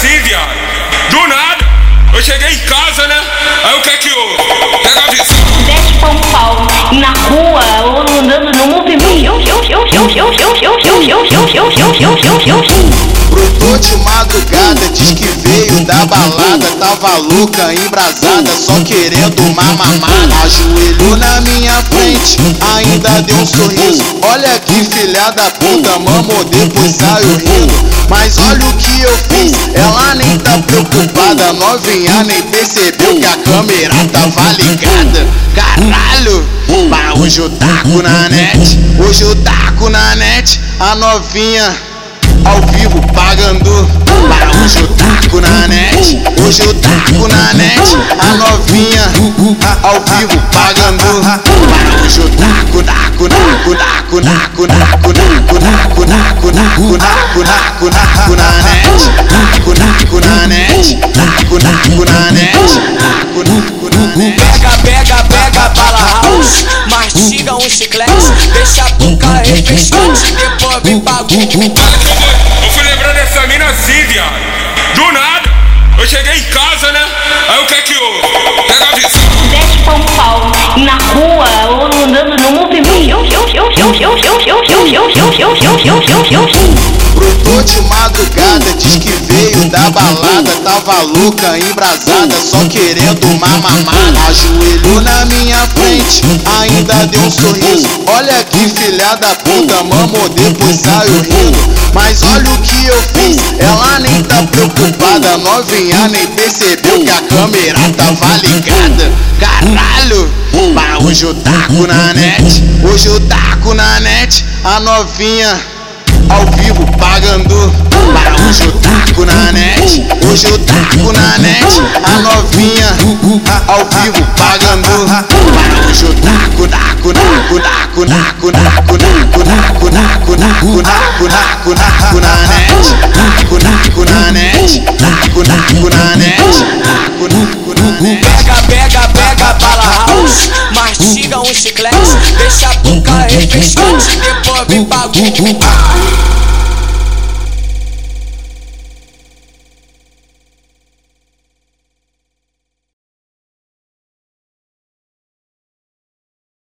assim, viado. Do nada, eu cheguei em casa, né? Aí o que é que houve? Pega a visão. Desce São Paulo, na rua, ou andando no movimento. Brotou de madrugada, diz que da balada Tava louca, embrasada, só querendo uma mamada Ajoelhou na minha frente, ainda deu um sorriso. Olha que filha da puta, mamou, depois saiu rindo. Mas olha o que eu fiz, ela nem tá preocupada Novinha nem percebeu que a câmera tava ligada Caralho, mas hoje eu taco na net Hoje eu taco na net, a novinha ao vivo pagando hoje eu taco na net Hoje eu taco na net A novinha ao vivo pagando hoje eu taco, taco, taco, taco, taco, taco, taco, taco, taco, taco, taco, taco, taco na net Taco, taco na net Taco, taco na net Taco, taco na net Pega, pega, pega, bala house Mastiga um chiclete Deixa a boca refrescante Depois vem pra Aí o que que houve? Pega a na rua, ou andando no movimento. Brotou de madrugada, diz que veio da balada Tava louca, embrasada, só querendo uma mamada Ajoelhou na minha frente, ainda deu um sorriso Olha que filha da puta, mamou, depois saiu rindo Mas olha o que preocupada, novinha nem percebeu que a câmera tá tava ligada. Caralho, barulho hoje eu taco na net, hoje eu taco na net, a novinha ao vivo pagando. barulho hoje eu taco na net, hoje eu taco na net, a novinha tá ao vivo pagando. Hoje eu taco, taco, taco, taco, taco, taco, taco. Pega, pega, pega, bala house Mastiga um chiclete Deixa a boca refrescante. Depois vem Google